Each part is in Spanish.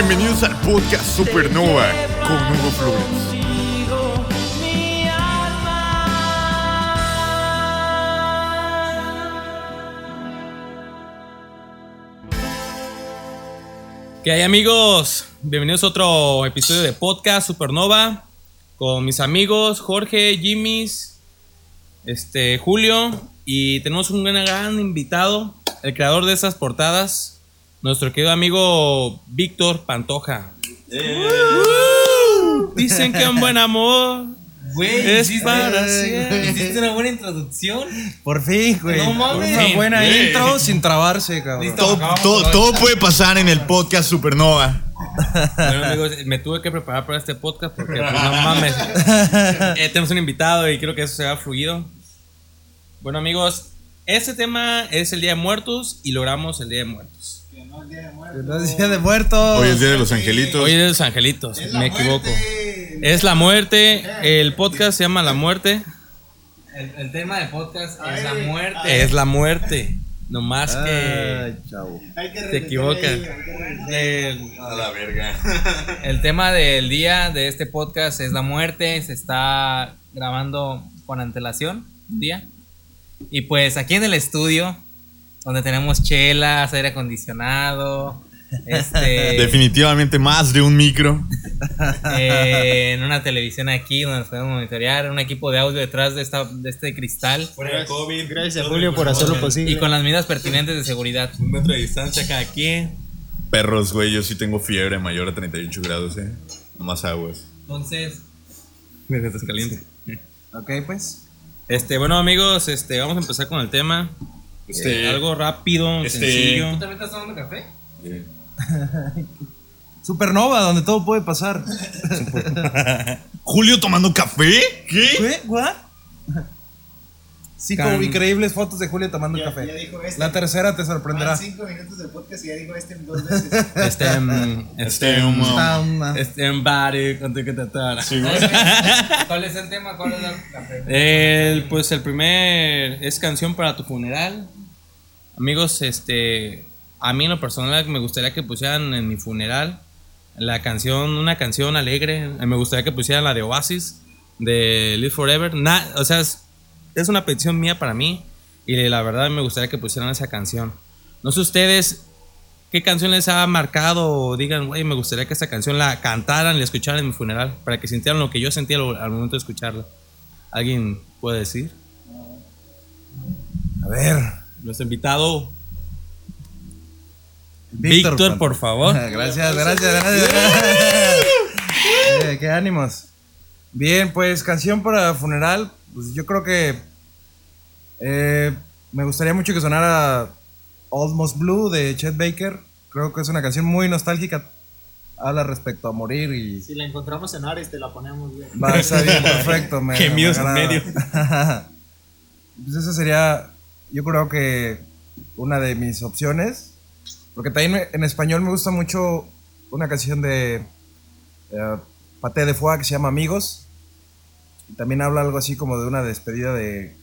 Bienvenidos al podcast Supernova con Hugo Flores. ¿Qué hay amigos? Bienvenidos a otro episodio de podcast Supernova con mis amigos Jorge, Jimmys, este, Julio y tenemos un gran, gran invitado, el creador de esas portadas, nuestro querido amigo Víctor Pantoja. Uh, dicen que un buen amor Güey, es hiciste- para siempre. Hiciste una buena introducción. Por fin, güey. No mames. Una buena Güey. intro sin trabarse, cabrón. Listo. Todo, todo puede pasar en el podcast Supernova. Bueno amigos, me tuve que preparar para este podcast porque pues, no mames. Eh, tenemos un invitado y creo que eso se ha fluido. Bueno amigos, este tema es el Día de Muertos y logramos el Día de Muertos. No es día de muertos. Hoy es Día de los Angelitos. Hoy es de los angelitos, me equivoco. Es la muerte, el podcast se llama La Muerte. El, el tema del podcast es la muerte. Es la muerte, no más que Ay, chavo. te equivocas. El- A la verga. El tema del día de este podcast es la muerte. Se está grabando con antelación un día. Y pues aquí en el estudio, donde tenemos chelas, aire acondicionado, este, Definitivamente más de un micro. eh, en una televisión aquí donde nos podemos monitorear, un equipo de audio detrás de, esta, de este cristal Gracias, Julio, por hacerlo posible. y con las medidas pertinentes de seguridad. un metro de distancia cada quien. Perros, güey, yo sí tengo fiebre mayor a 38 grados, eh. Más aguas. Entonces, Mira, estás caliente. Ok, pues. Este, bueno amigos, este, vamos a empezar con el tema. Este- Eh, algo rápido, este- sencillo. ¿tú también estás tomando café? Supernova, donde todo puede pasar. ¿Julio tomando café? ¿Qué? ¿Qué? ¿What? Cinco Can- increíbles fotos de Julio tomando Ya- café. ya dijo este. La tercera te sorprenderá. Van cinco minutos de podcast y ya dijo este dos veces. Este, mm, Este, um, Está una- este, en body, con tu que te atara. ¿Cuál es el tema? ¿Cuál es la café? El, pues el primer es canción para tu funeral. Amigos, este, a mí en lo personal me gustaría que pusieran en mi funeral la canción, una canción alegre. Me gustaría que pusieran la de Oasis, de Live Forever. Na- o sea, es, una petición mía para mí y la verdad me gustaría que pusieran esa canción. No sé ustedes qué canción les ha marcado o digan, güey, me gustaría que esta canción la cantaran y la escucharan en mi funeral para que sintieran lo que yo sentía al momento de escucharla. ¿Alguien puede decir? A ver. Nuestro invitado, Víctor, por favor. Gracias, gracias, gracias. Qué ánimos. Bien, pues canción para funeral. Pues yo creo que eh, me gustaría mucho que sonara Almost Blue de Chet Baker. Creo que es una canción muy nostálgica. Habla respecto a morir y Si la encontramos en Ares, te la ponemos bien. va a estar bien perfecto. Me, Gemidos me en medio. pues esa sería, yo creo que una de mis opciones. Porque también me- en español me gusta mucho una canción de Paté de Foie que se llama Amigos. Y también habla algo así como de una despedida de,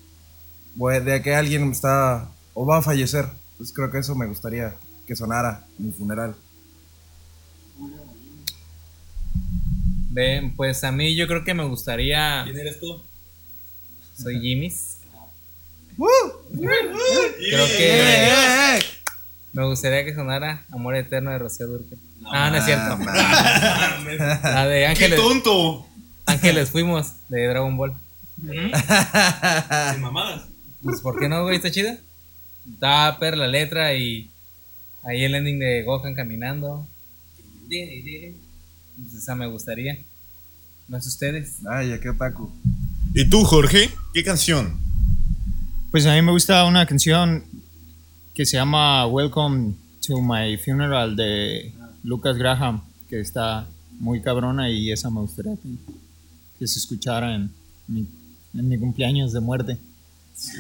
de que alguien está o va a fallecer. Entonces creo que eso me gustaría que sonara en mi funeral. Ven, pues a mí yo creo que me gustaría. eres tú? Soy Jimmy's. ¡Woo! Creo ¡Eh, que eh, eh! me gustaría que sonara Amor Eterno de Rocío Durque. Ah, no es cierto. La de ¡Qué Ángeles, tonto! Ángeles Fuimos de Dragon Ball. Sin mamadas. Pues, ¿por qué no, güey? Está chida. Está per la letra y ahí el ending de Gohan caminando. Pues esa me gustaría. No sé ustedes. Ay, qué otaku. ¿Y tú, Jorge? ¿Qué canción? Pues a mí me gusta una canción que se llama Welcome to My Funeral de Lucas Graham, que está muy cabrona y esa me gustaría que, que se escuchara en mi, en mi cumpleaños de muerte.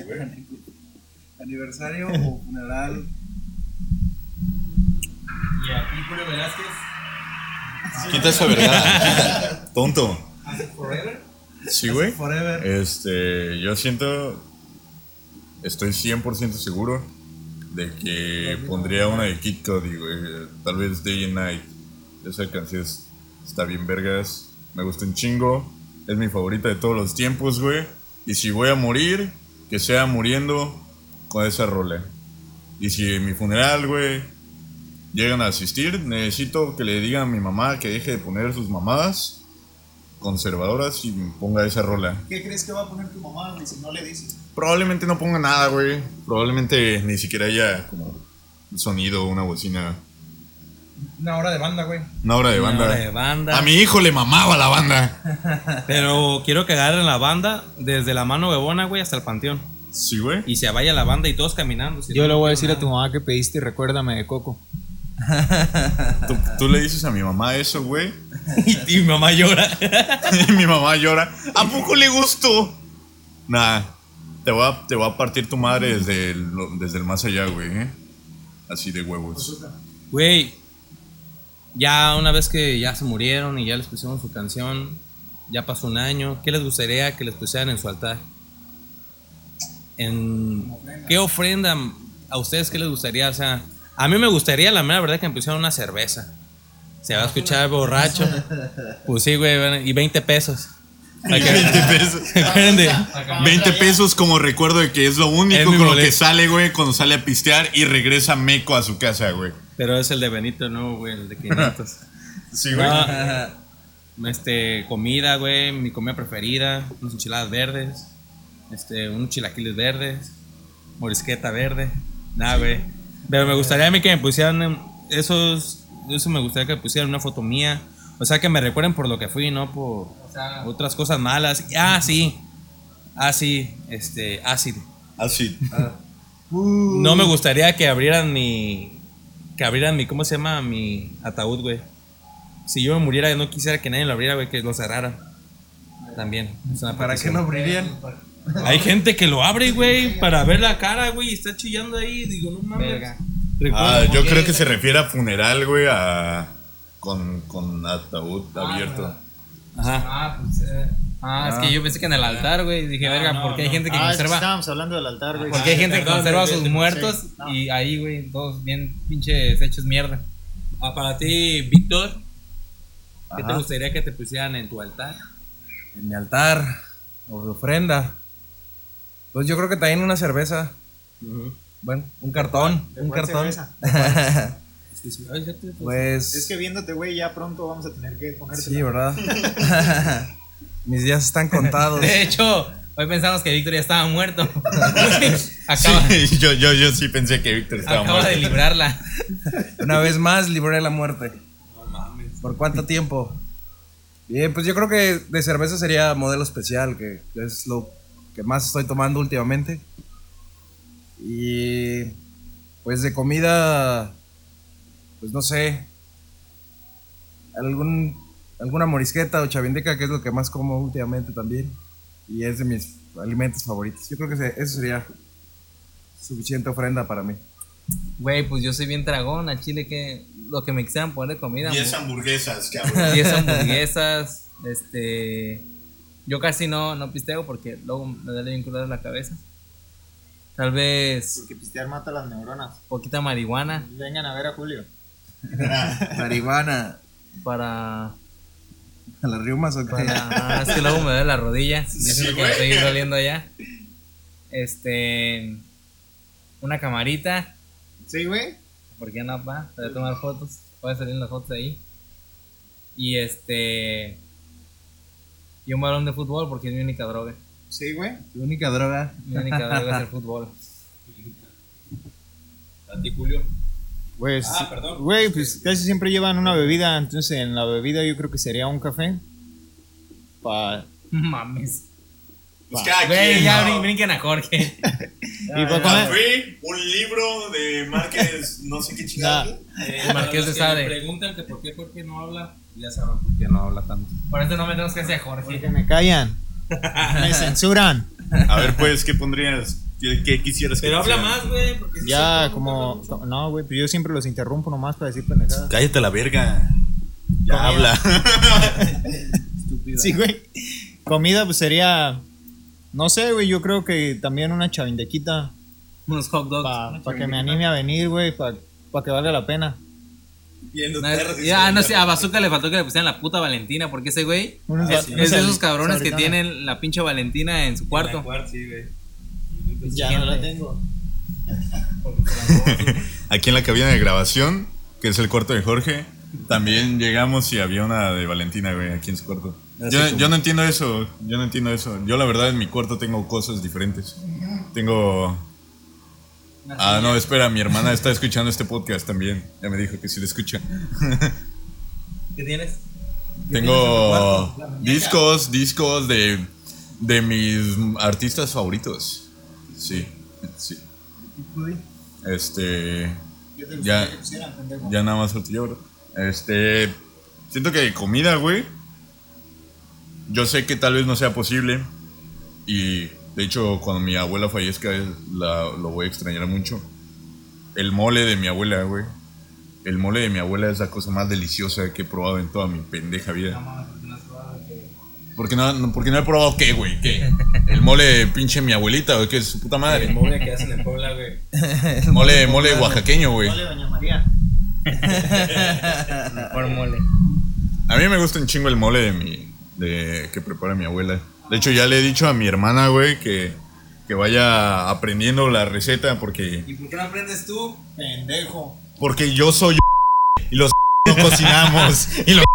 Aniversario o funeral. Y aquí Julio Velázquez. Quita esa vergada. Tonto. Forever. Sí, güey. Forever. Este, yo siento, estoy 100% seguro de que pondría una de Kid Cudi, güey. Tal vez Day and Night. Esa canción es- está bien vergas. Me gusta un chingo. Es mi favorita de todos los tiempos, güey. Y si voy a morir, que sea muriendo con esa rola. Y si en mi funeral, güey, llegan a asistir, necesito que le digan a mi mamá que deje de poner sus mamadas conservadoras y ponga esa rola. ¿Qué crees que va a poner tu mamá, güey, si no le dices? Probablemente no ponga nada, güey. Probablemente ni siquiera haya como un sonido, una bocina. Una hora de banda, güey. Una hora de Una banda. hora de banda. A mi hijo le mamaba la banda. Pero quiero que agarren la banda desde la mano huevona, güey, hasta el panteón. Sí, güey. Y se vaya la banda y todos caminando. si Yo no, le voy a decir a nada. tu mamá que pediste recuérdame de Coco. ¿Tú, tú le dices a mi mamá eso, güey. Y, y mi mamá llora. y mi mamá llora. ¿A poco le gustó? Nah. Te voy a, te a partir tu madre desde el, desde el más allá, güey. ¿eh? Así de huevos. Güey, ya una vez que ya se murieron y ya les pusieron su canción, ya pasó un año, ¿qué les gustaría que les pusieran en su altar? En, ¿Qué ofrenda a ustedes qué les gustaría? O sea, a mí me gustaría, la mera verdad, que me pusieran una cerveza. Se va a escuchar borracho. Pues sí, güey, y 20 pesos. Para que- 20 pesos. ¿Se acuerdan de- 20 pesos como recuerdo de que es lo único Es lo que sale, güey, cuando sale a pistear y regresa meco a su casa, güey. Pero es el de Benito, no, güey, el de 500. Sí, güey. No, este, comida, güey, mi comida preferida, unas enchiladas verdes, este, unos chilaquiles verdes, morisqueta verde, nada, güey. Pero me gustaría a mí que me pusieran em, esos, eso me gustaría que me pusieran una foto mía, o sea, que me recuerden por lo que fui, no por O sea, otras cosas malas. Ah, sí, ah, sí, este, ácido. Así. No me gustaría que abrieran mi, que abrieran mi, ¿cómo se llama? Mi ataúd, güey. Si yo me muriera, no quisiera que nadie lo abriera, güey, que lo cerraran. También. es una ¿Para qué no abrirían? Hay gente que lo abre, güey, para ver la cara, güey, y está chillando ahí. Digo, no mames. Verga. Ah, yo creo que se refiere a funeral, güey, a. Con, con ataúd abierto. Ajá. Ah, pues. eh, ah, es que yo pensé que en el altar, güey. Dije, No, verga, no, porque hay gente que Ah, es que conserva. estábamos hablando del altar, güey. Porque hay gente que conserva a sus muertos sí, no. y ahí, güey, todos bien pinches hechos mierda. Ah, para ti, Víctor, ¿qué te gustaría que te pusieran en tu altar? En mi altar. O de ofrenda. Pues yo creo que también una cerveza. Bueno, un cartón. ¿De Un cartón. cerveza? Pues, Pues. Es que viéndote, güey, ya pronto vamos a tener que ponerte. Sí, ¿verdad? Mis días están contados. De hecho, hoy pensamos que Víctor ya estaba muerto. acaba Sí, yo, yo, yo sí pensé que Víctor estaba acaba de muerto. librarla. Una vez más libré la muerte. No mames. ¿Por cuánto tiempo? Bien, pues yo creo que de cerveza sería modelo especial, que es lo que más estoy tomando últimamente. Y pues de comida, pues no sé, algún, alguna morisqueta o chavindeca, que es lo que más como últimamente también. Y es de mis alimentos favoritos. Yo creo que eso sería suficiente ofrenda para mí. Güey, pues yo soy bien dragón. A Chile, que lo que me quisieran poner de comida. 10 mu- hamburguesas, cabrón. 10 hamburguesas. Este. Yo casi no, no pisteo porque luego me duele bien curar la cabeza. Tal vez Porque pistear mata las neuronas. poquita marihuana Vengan a ver a Julio. Marihuana. para. ¿A las riumas o qué? para ah, es que luego me duele la rodilla. Sí, siento que me estoy doliendo allá. Este. Una camarita. Sí, güey. ¿Por qué no, pa? Voy a tomar fotos. Pueden salir las fotos ahí. Y este. Y un balón de fútbol porque es mi única droga. Sí, güey. Tu única droga. Mi única droga es el fútbol. ¿A ti, Julio? Pues, Ah, perdón. güey, pues casi siempre llevan una bebida, entonces en la bebida yo creo que sería un café. Pa, Mames. Pues cada Güey, quien, ya ¿no? brin- brinquen a Jorge. y pa comer. Café, un libro de Márquez, no sé qué chingada. El Marqués de que me Sade. preguntan que por qué Jorge no habla, ya saben por qué no habla tanto. Por eso no metemos casi a Jorge. Porque me callan. Me censuran. A ver, pues, ¿qué pondrías? ¿Qué, quisieras que Pero habla más, güey, porque si Ya, como. co- No, güey, pues yo siempre los interrumpo nomás para decir pendejadas. Cállate la verga. Ya habla. Sí, güey. Comida, pues sería. No sé, güey, yo creo que también una chavindequita. Unos hot dogs. Para que me anime a venir, güey, para que valga la pena. Viendo No, ya, no sé, a Bazooka le faltó que le pusieran la puta Valentina, porque ese güey Unos es, es de esos cabrones que tienen la pinche Valentina en su cuarto. sí, güey. Ya no la tengo. Aquí en la cabina de grabación, que es el cuarto de Jorge, también llegamos y había una de Valentina, güey, aquí en su cuarto. Yo, yo no entiendo eso, yo no entiendo eso. Yo la verdad en mi cuarto tengo cosas diferentes. Tengo... Ah, no, espera, mi hermana está escuchando este podcast también. Ya me dijo que sí lo escucha. ¿Qué tienes? Tengo discos, discos de, de mis artistas favoritos. Sí, sí. Este. Ya, ya nada más falta yo, bro. Este. Siento que comida, güey. Yo sé que tal vez no sea posible. Y de hecho, cuando mi abuela fallezca, la- lo voy a extrañar mucho. El mole de mi abuela, güey. El mole de mi abuela es la cosa más deliciosa que he probado en toda mi pendeja vida. Porque no, porque no he probado qué, güey, qué. El mole de pinche mi abuelita, güey, que es su puta madre. El mole que hacen en Puebla, güey. Mole, mole oaxaqueño, güey. Dale, doña María. Mejor mole. A mí me gusta un chingo el mole de mi, de que prepara mi abuela. De hecho, ya le he dicho a mi hermana, güey, que, que vaya aprendiendo la receta porque, ¿Y por qué no aprendes tú? Pendejo. porque yo soy y los no cocinamos y los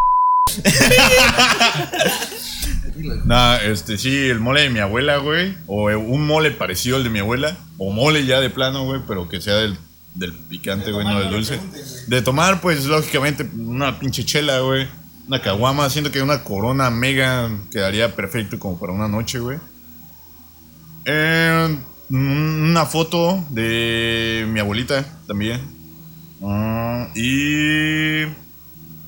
Nah, este sí, el mole de mi abuela, güey, o un mole parecido al de mi abuela, o mole ya de plano, güey, pero que sea del, del picante, güey, no del dulce. De tomar, pues lógicamente una pinche chela, güey, una caguama, siento que una corona mega quedaría perfecto como para una noche, güey. Eh, una foto de mi abuelita también. Ah, y.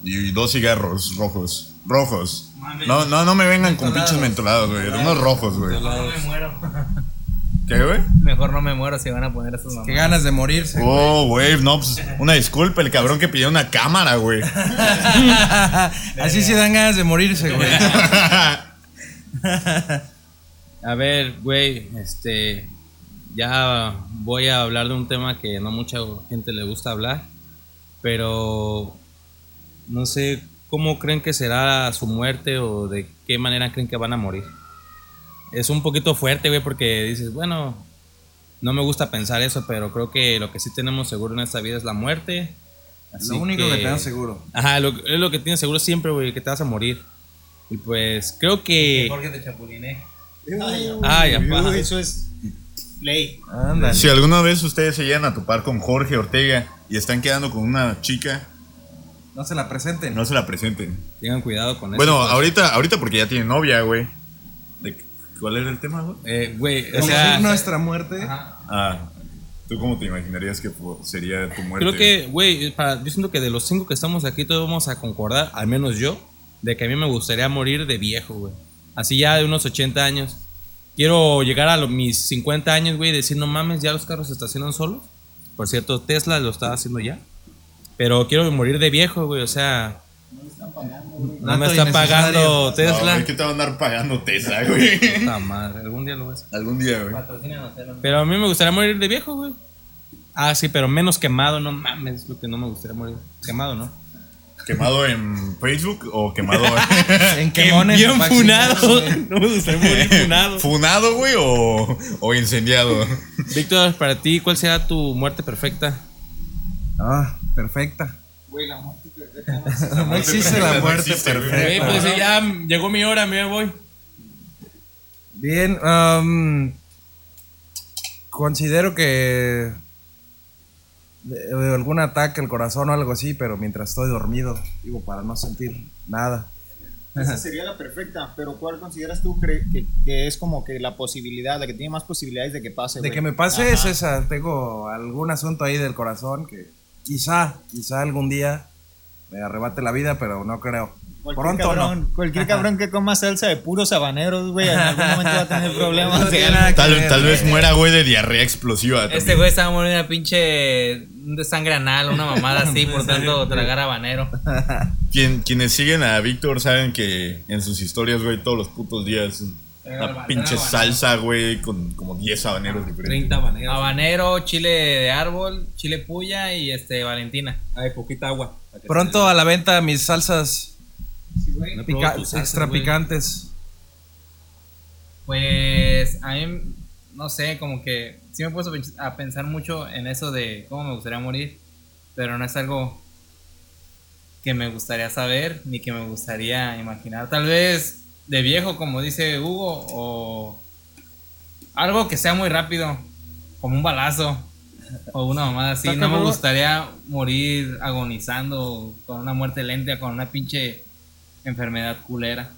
Y dos cigarros rojos. Rojos. No, no, no me vengan con pinches mentolados, güey. Unos rojos, güey. No me muero. ¿Qué, güey? Mejor no me muero si van a poner esas Qué mamadas. ganas de morirse. Oh, güey, no, pues una disculpa, el cabrón que pidió una cámara, güey. Así sí dan ganas de morirse, güey. A ver, güey, este. Ya voy a hablar de un tema que no mucha gente le gusta hablar. Pero. No sé cómo creen que será su muerte o de qué manera creen que van a morir. Es un poquito fuerte, güey, porque dices, bueno, no me gusta pensar eso, pero creo que lo que sí tenemos seguro en esta vida es la muerte. Así Lo único que, te dan seguro. Ajá, lo, es lo que tienes seguro siempre, güey, que te vas a morir. Y pues creo que. Mejor que te chapuliné. Ay, apá. Eso es Ley. Ándale. Si alguna vez ustedes se llegan a topar con Jorge Ortega y están quedando con una chica, No se la presenten. no se la presenten. Tengan cuidado con Bueno, eso. pues. ahorita, ahorita porque ya tiene novia, güey. ¿De qué- ¿Cuál era el tema, güey? Eh, güey, o sea, nuestra muerte. Ah, ¿tú cómo te imaginarías que sería tu muerte? creo que, güey, para- yo siento que de los cinco que estamos aquí, todos vamos a concordar, al menos yo, de que a mí me gustaría morir de viejo, güey. Así ya de unos 80 años. Quiero llegar a los, mis 50 años, güey, y decir, no mames, ya los carros se estacionan solos. Por cierto, Tesla lo está haciendo ya. Pero quiero morir de viejo, güey, o sea... No me Dato está pagando innecesario. No, Tesla. güey, ¿Qué te va a andar pagando Tesla, güey? Puta madre, algún día lo hacer. Algún día, güey. Pero a mí me gustaría morir de viejo, güey. Ah, sí, pero menos quemado, no mames, lo que no me gustaría morir. Quemado, ¿no? ¿Quemado en Facebook o quemado En quemones. Bien funado. No me gustaría morir funado. ¿Funado, güey, o, o incendiado? Víctor, para ti, ¿cuál será tu muerte perfecta? Ah, perfecta. Güey, la muerte perfecta. No existe la No muerte existe, güey. Güey, perfecta. pues ya llegó mi hora, me voy. Bien, am, considero que de- de algún ataque al corazón o algo así, pero mientras estoy dormido, digo, para no sentir nada. Esa sería la perfecta, pero ¿cuál consideras tú que, que es como que la posibilidad, la que tiene más posibilidades de que pase? De que me pase es esa, tengo algún asunto ahí del corazón que quizá, quizá algún día me arrebate la vida, pero no creo. Cualquier Pronto cabrón, Cualquier cabrón que coma salsa de puros habaneros, güey, en algún momento va a tener problemas. No Tal, tal vez muera, güey, de diarrea explosiva. Este también. güey estaba muriendo de pinche de sangre anal, una mamada así, por tanto tragar habanero. Quien- quienes siguen a Víctor saben que en sus historias, güey, todos los putos días Una pinche salsa, güey, con como 10 habaneros diferentes. 30 maneras. Habanero, chile de árbol, chile puya y este Valentina. Hay poquita agua. Pronto a la venta mis salsas no pica- extra picantes. Pues a mí, no sé, como que sí me he puesto a pensar mucho en eso de cómo me gustaría morir, pero no es algo que me gustaría saber ni que me gustaría imaginar. Tal vez de viejo, como dice Hugo, o algo que sea muy rápido, como un balazo o una mamada así. No me gustaría morir agonizando con una muerte lenta, con una pinche enfermedad culera.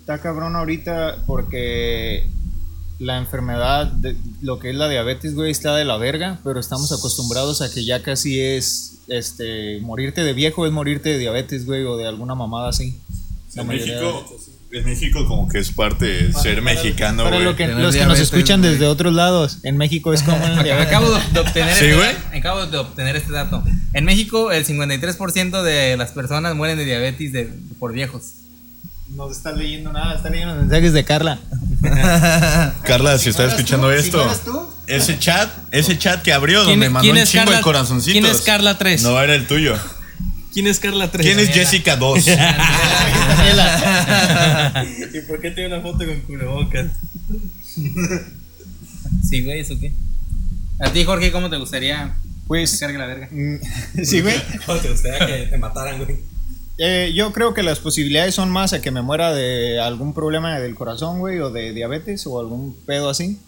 Está cabrón ahorita porque la enfermedad, de, lo que es la diabetes, güey, está de la verga, pero estamos acostumbrados a que ya casi es, este, morirte de viejo es morirte de diabetes, güey, o de alguna mamada así. En mayoría México, en México como que es parte de ser mexicano, Para güey. lo que, Tener los que nos escuchan desde otros lados, en México es como. Acabo de, de obtener Sí, este acabo de obtener este dato. En México, el 53% de las personas mueren de diabetes de- por viejos. No está leyendo nada, está leyendo mensajes de Carla. Carla, si estás escuchando tú, si esto, tú. ese chat, ese chat que abrió ¿Quién- donde mandó un chingo Carla- de corazoncitos. quién es Carla 3? No era el tuyo. ¿Quién es Carla 3? ¿Quién es Jessica 2? ¿Y por qué tiene una foto con cubrebocas? Sí, güey, ¿eso qué? A ti, Jorge, ¿cómo te gustaría que Pues, cargue la verga? mm, sí, güey. ¿Cómo te gustaría que te mataran, güey? Eh, yo creo que las posibilidades son más a que me muera de algún problema del corazón, güey, o de diabetes o algún pedo así.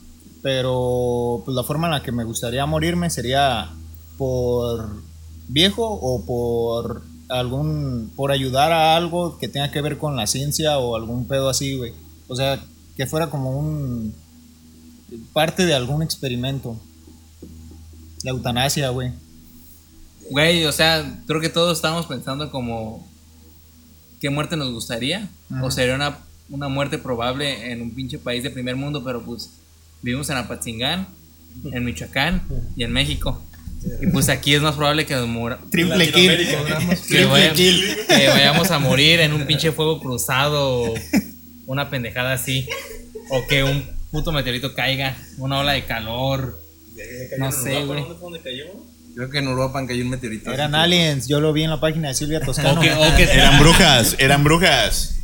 Pero pues la forma en la que me gustaría morirme sería por viejo o por algún por ayudar a algo que tenga que ver con la ciencia o algún pedo así, güey. O sea, que fuera como un parte de algún experimento. La eutanasia, güey. Güey, o sea, creo que todos estamos pensando como qué muerte nos gustaría. O sería una, una muerte probable en un pinche país de primer mundo, pero pues vivimos en Apatzingán, en Michoacán y en México. Y pues aquí es más probable que nos Triple kill. que, vaya- que vayamos a morir en un pinche fuego cruzado o una pendejada así. O que un puto meteorito caiga, una ola de calor. No sé, güey. ¿Dónde cayó? Creo que en Europa cayó un meteorito. Eran aliens, yo lo vi en la página de Silvia Toscano. Eran brujas, eran brujas.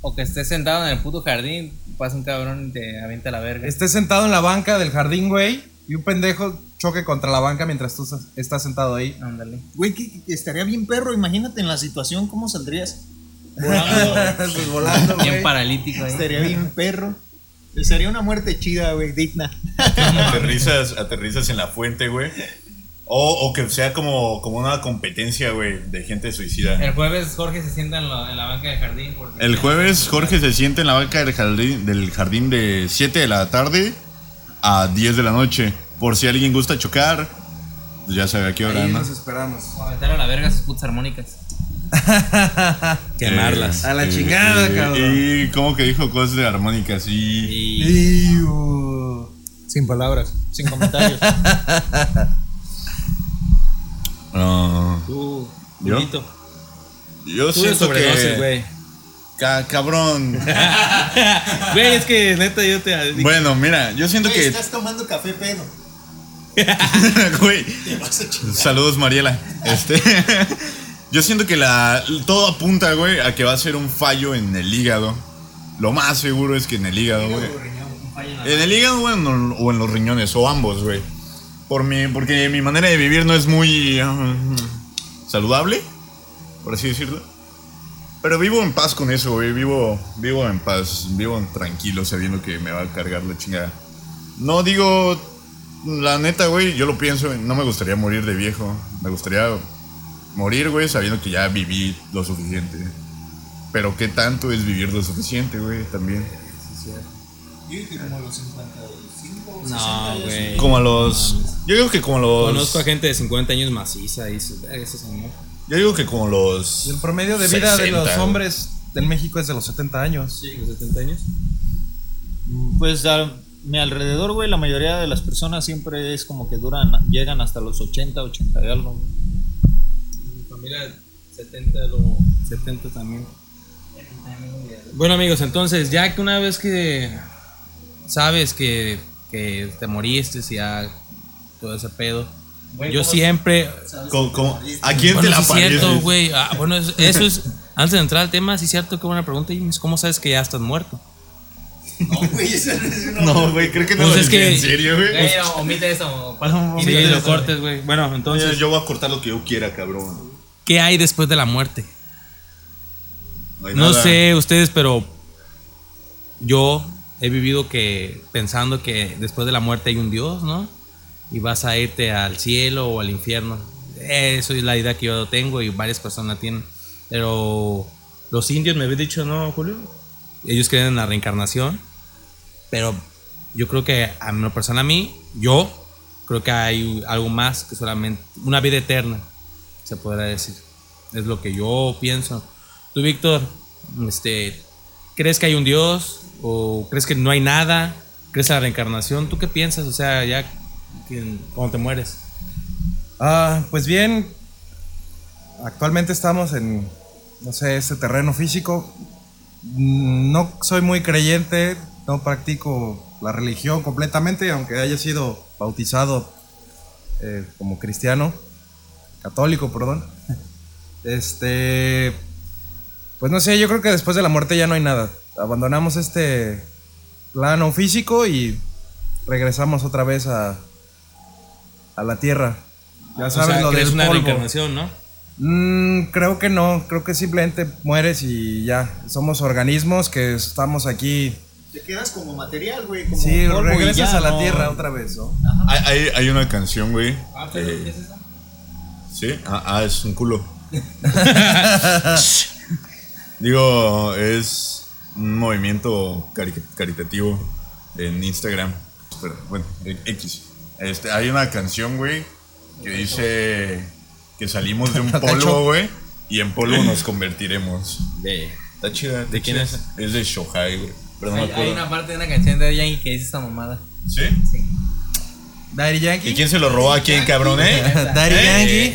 o que estés sentado en el puto jardín, pasa un cabrón y te avienta la verga. Estés sentado en la banca del jardín, güey, y un pendejo choque contra la banca mientras tú estás- estás sentado ahí. Ándale. Güey, que, que estaría bien perro, imagínate en la situación cómo saldrías. Volando. Pues volando, Bien paralítico ahí. estaría bien perro. Sería una muerte chida, güey, digna. Aterrizas, aterrizas en la fuente, güey. O, o que sea como, como una competencia, güey, de gente suicida. El jueves Jorge se sienta en, la- en la banca del jardín. porque- El jueves Jorge se siente en la banca del jardín, del jardín de 7 de la tarde a 10 de la noche. Por si alguien gusta chocar, ya sabe a qué hora, Ahí ¿no? nos esperamos. O aventar a la verga sus putas armónicas. Quemarlas. A la chingada, cabrón. Y como que dijo cosas de armónicas y... Y Iu. Sin palabras, sin comentarios. Ah, tú, ¿Yo? Julito. yo Tú de siento sobredosis, que... güey. Ca- cabrón. Güey, es que neta yo te. bueno, mira, yo siento que... tomando café pedo. Saludos, Mariela. Este. Yo siento que la. Todo apunta, güey, a que va a ser un fallo en el hígado. Lo más seguro es que en el hígado. En el hígado, o en los riñones, o ambos, güey. Por mi, porque mi manera de vivir no es muy ah, saludable, por así decirlo. Pero vivo en paz con eso, güey. Vivo, vivo en paz, vivo tranquilo, sabiendo que me va a cargar la chingada. No digo, la neta, güey, yo lo pienso, no me gustaría morir de viejo. Me gustaría morir, güey, sabiendo que ya viví lo suficiente. Pero qué tanto es vivir lo suficiente, güey, también. No, güey. Como a los. Yo digo que como los. Conozco a gente de 50 años maciza y dices, "Verga, ese señor. Yo digo que como los. Y el promedio de vida de 60, los hombres en México es de los 70 años. ¿De 70 años? Pues a mi alrededor, güey, la mayoría de las personas siempre es como que duran, llegan hasta los 80, 80 y algo. Mi familia 70, lo 70 también. Bueno amigos, entonces ya que una vez que sabes que, que te moriste, y ya todo ese pedo, yo siempre... ¿Cómo- cómo? ¿A quién Bueno, te la sí es cierto, güey. Ah, bueno, eso, eso es... Antes de entrar al tema, sí es cierto, qué buena pregunta. James. ¿Cómo sabes que ya estás muerto? No, güey, eso no es una. No, güey, creo que no Pues lo es que- en serio, güey. Güey, no, omite eso. Sí, lo cortes, güey. Bueno, entonces, yo voy a cortar lo que yo quiera, cabrón. ¿qué hay después de la muerte? hay No nada. sé ustedes, pero yo he vivido que pensando que después de la muerte hay un Dios, ¿no? Y vas a irte al cielo o al infierno. Eso es la idea que yo tengo y varias personas tienen. Pero los indios me habían dicho, ¿no, Julio? Ellos creen en la reencarnación. Pero yo creo que a lo personal a mí, yo creo que hay algo más que solamente una vida eterna, se podrá decir. Es lo que yo pienso. Tú, Víctor, este, ¿crees que hay un Dios? ¿O crees que no hay nada? ¿Crees en la reencarnación? ¿Tú qué piensas? O sea, ya cuando te mueres. Ah, pues bien, actualmente estamos en, no sé, este terreno físico. Mm, No soy muy creyente, no practico la religión completamente, aunque haya sido bautizado eh, como cristiano, católico, perdón. Este, pues no sé, yo creo que después de la muerte ya no hay nada. Abandonamos este plano físico y regresamos otra vez a, a la tierra. Ya O sabes sea, lo crees del una polvo. reencarnación, ¿no? Mm, creo que no, creo que simplemente mueres y ya. Somos organismos que estamos aquí. Te quedas como material, güey. Como Sí, polvo y regresas ya, a la no. tierra otra vez, ¿no? Hay, hay, hay una canción, güey. Ah, eh, ¿Sí? Ah, ah, es un culo. Digo, es un movimiento cari- caritativo en Instagram. Pero, bueno, X. Este, hay una canción, güey, que dice que salimos de un polvo, güey, y en polvo nos convertiremos. De, está chida. ¿De quién es? Es de Shohai, güey. Pero no me Hay, una parte de una canción de Yankee que dice esta mamada. ¿Sí? Sí. Daddy ¿Y Yankee. quién se lo robó a quién, cabrón, eh? Daddy ¿Eh? Yankee.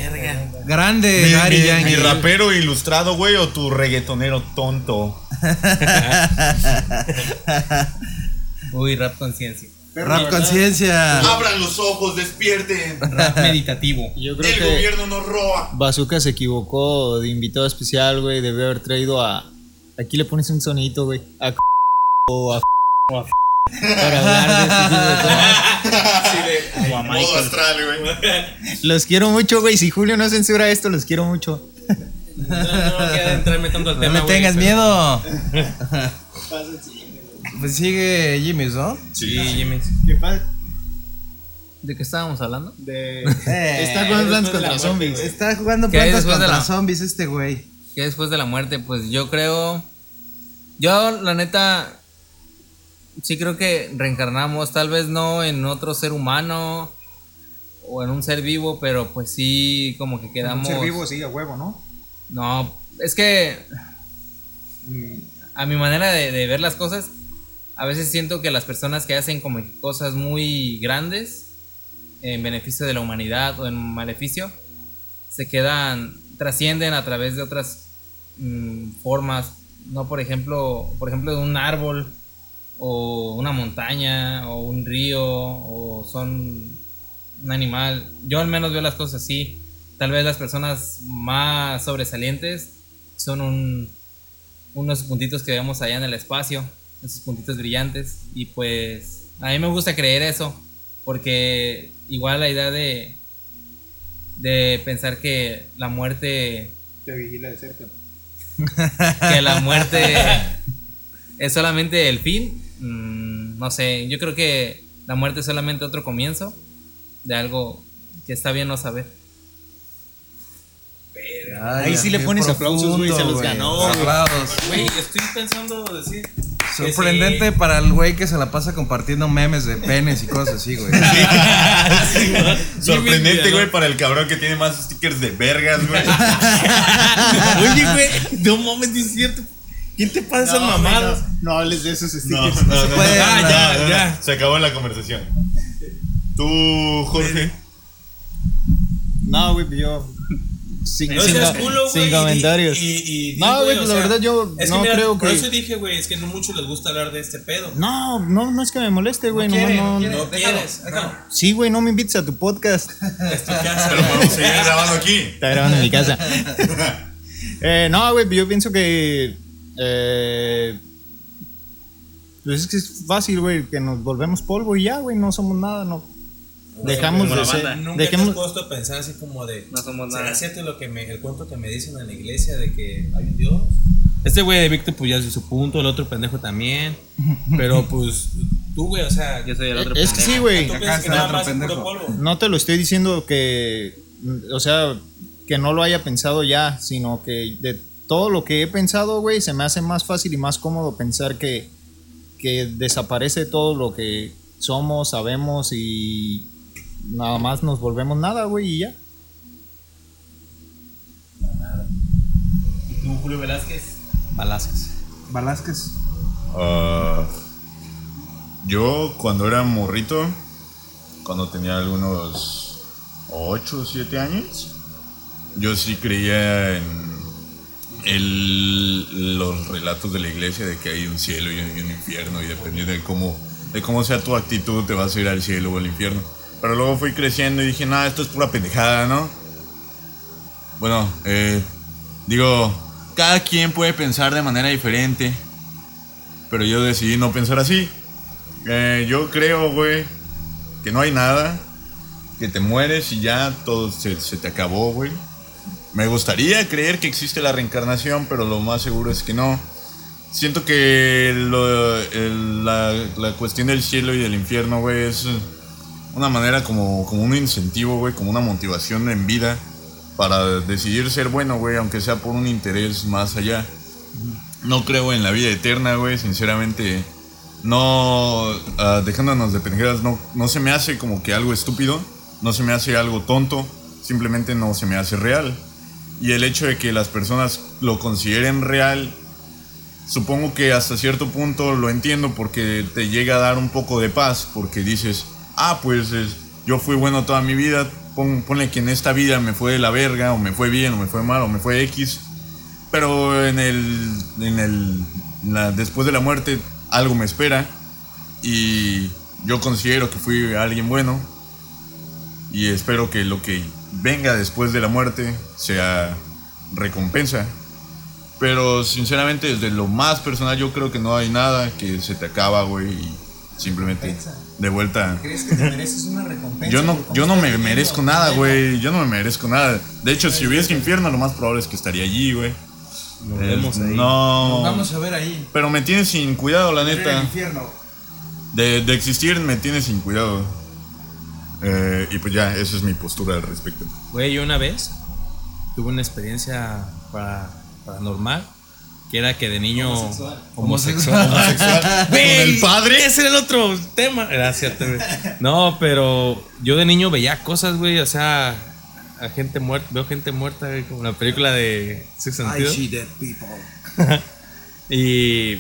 Grande Mi, Daddy mi- Yankee. mi rapero ilustrado, güey, o tu reggaetonero tonto. Uy, rap conciencia. Rap conciencia. Abran los ojos, despierten. Rap meditativo. Yo creo El que gobierno nos roba. Bazooka se equivocó de invitado especial, güey. Debe haber traído a. Aquí le pones un sonito, güey. A c- o a. o a para hablar de este tipo de cosas. Modo astral, güey. Los quiero mucho, güey. Si Julio no censura esto, los quiero mucho. No, no quiero entrarme tanto al No tema. me güey, tengas pero- miedo. Pues sigue Jimmy, ¿no? Sí, Jimmy. ¿Qué pasa? ¿De qué estábamos hablando? De. Está con Plants contra Zombies. Está jugando ¿Qué hay plantas después de contra la- zombies este güey. ¿Qué después de la muerte? Pues yo creo. Yo, la neta. Sí creo que reencarnamos, tal vez no en otro ser humano o en un ser vivo, pero pues sí, como que Un quedamos. ser vivo, sí, a huevo, ¿no? No, es que mm, a mi manera de, de ver las cosas, a veces siento que las personas que hacen como cosas muy grandes en beneficio de la humanidad o en maleficio, se quedan, trascienden a través de otras mm, formas, no por ejemplo, por ejemplo de un árbol o una montaña o un río o son un animal. Yo al menos veo las cosas así. Tal vez las personas más sobresalientes son un- unos puntitos que vemos allá en el espacio, esos puntitos brillantes. Y pues a mí me gusta creer eso, porque igual la idea de, de pensar que la muerte, Te vigila de cerca. que la muerte es solamente el fin, mm, no sé, yo creo que la muerte es solamente otro comienzo de algo que está bien no saber. Ahí sí le pones aplausos, güey, se los ganó, güey. Aplausos. Güey, estoy pensando decir. Sorprendente sí. para el güey que se la pasa compartiendo memes de penes y cosas así, güey. Sorprendente, güey, para el cabrón que tiene más stickers de vergas, güey. Oye, güey, no mames, es cierto. ¿Quién te pasa esas mamadas? No, no hables de esos No, stickers. no, no, puede no, no, Ya, no, ya. no. Se acabó la conversación. Tú, Jorge. No, güey, yo. sin, No sin- seas culo, güey. sin comentarios. Y, y- y No, güey, pues la sea, verdad yo es no mira, creo Por que- eso dije, güey, es que no mucho les gusta hablar de este pedo. No, no, no es que me moleste, güey. No quiere, no- no. No quieres. déjalo. No, Sí, güey, no me invites a tu podcast. es tu casa. Pero podemos seguir grabando aquí. Está grabando en mi casa. Eh, no, güey, yo pienso que. Eh, pues es que es fácil, güey, que nos volvemos polvo y ya, güey, no somos nada, no. Dejamos de la ser. Nunca te Dejemos, puesto a pensar así como de. No somos ¿Será nada. cierto lo que me, el cuento que me dicen en la iglesia de que hay un Dios? Este güey de Víctor, pues ya es de su punto, el otro pendejo también. Pero pues tú, güey, o sea. Yo soy el otro es que pendejo. sí, güey. Tú Acá piensas que está nada otro más es puro pendejo. polvo. No te lo estoy diciendo que. O sea, que no lo haya pensado ya, sino que de todo lo que he pensado, güey, se me hace más fácil y más cómodo pensar que, que desaparece todo lo que somos, sabemos y nada más nos volvemos nada, güey, y ya. ¿Y tú, Julio Velázquez? Balazos. Velázquez. Ah, yo cuando era morrito, cuando tenía algunos 8 o 7 años, yo sí creía en el- los relatos de la iglesia de que hay un cielo y un, infierno y dependiendo de cómo, de cómo sea tu actitud te vas a ir al cielo o al infierno. Pero luego fui creciendo y dije, nada, esto es pura pendejada, ¿no? Bueno, eh, digo, cada quien puede pensar de manera diferente. Pero yo decidí no pensar así. Eh, yo creo, güey, que no hay nada. Que te mueres y ya todo se, se te acabó, güey. Me gustaría creer que existe la reencarnación, pero lo más seguro es que no. Siento que la, cuestión del cielo y del infierno, güey, es una manera como, como un incentivo, güey, como una motivación en vida para decidir ser bueno, güey, aunque sea por un interés más allá. No creo en la vida eterna, güey, sinceramente. No, ah, dejándonos de pendejadas, no, no se me hace como que algo estúpido, no se me hace algo tonto, simplemente no se me hace real. Y el hecho de que las personas lo consideren real, supongo que hasta cierto punto lo entiendo porque te llega a dar un poco de paz, porque dices, ah, pues es- yo fui bueno toda mi vida, pon- ponle que en esta vida me fue de la verga, o me fue bien, o me fue mal, o me fue X, pero en el, en el, después de la muerte algo me espera y yo considero que fui alguien bueno y espero que lo que venga después de la muerte sea recompensa. Pero sinceramente desde lo más personal yo creo que no hay nada que se te acaba, güey, y simplemente de vuelta. ¿Crees que te mereces una recompensa? Yo no, yo no me viviendo? merezco nada, güey. Yo no me merezco nada. De hecho, si hubiese infierno, lo más probable es que estaría allí, güey. Nos Eh, vemos ahí. No. Vamos a ver ahí. Pero me tiene sin cuidado, la neta. infierno. De, de existir me tiene sin cuidado. Eh, y pues ya, esa es mi postura al respecto. Güey, yo una vez tuve una experiencia para, paranormal que era que de niño homosexual. ¿Con Güey, el padre? Ese era el otro tema. Güey. No, pero yo de niño veía cosas, güey. O sea, a gente muerta. Veo gente muerta, güey, como la película de Six I see dead people. Y.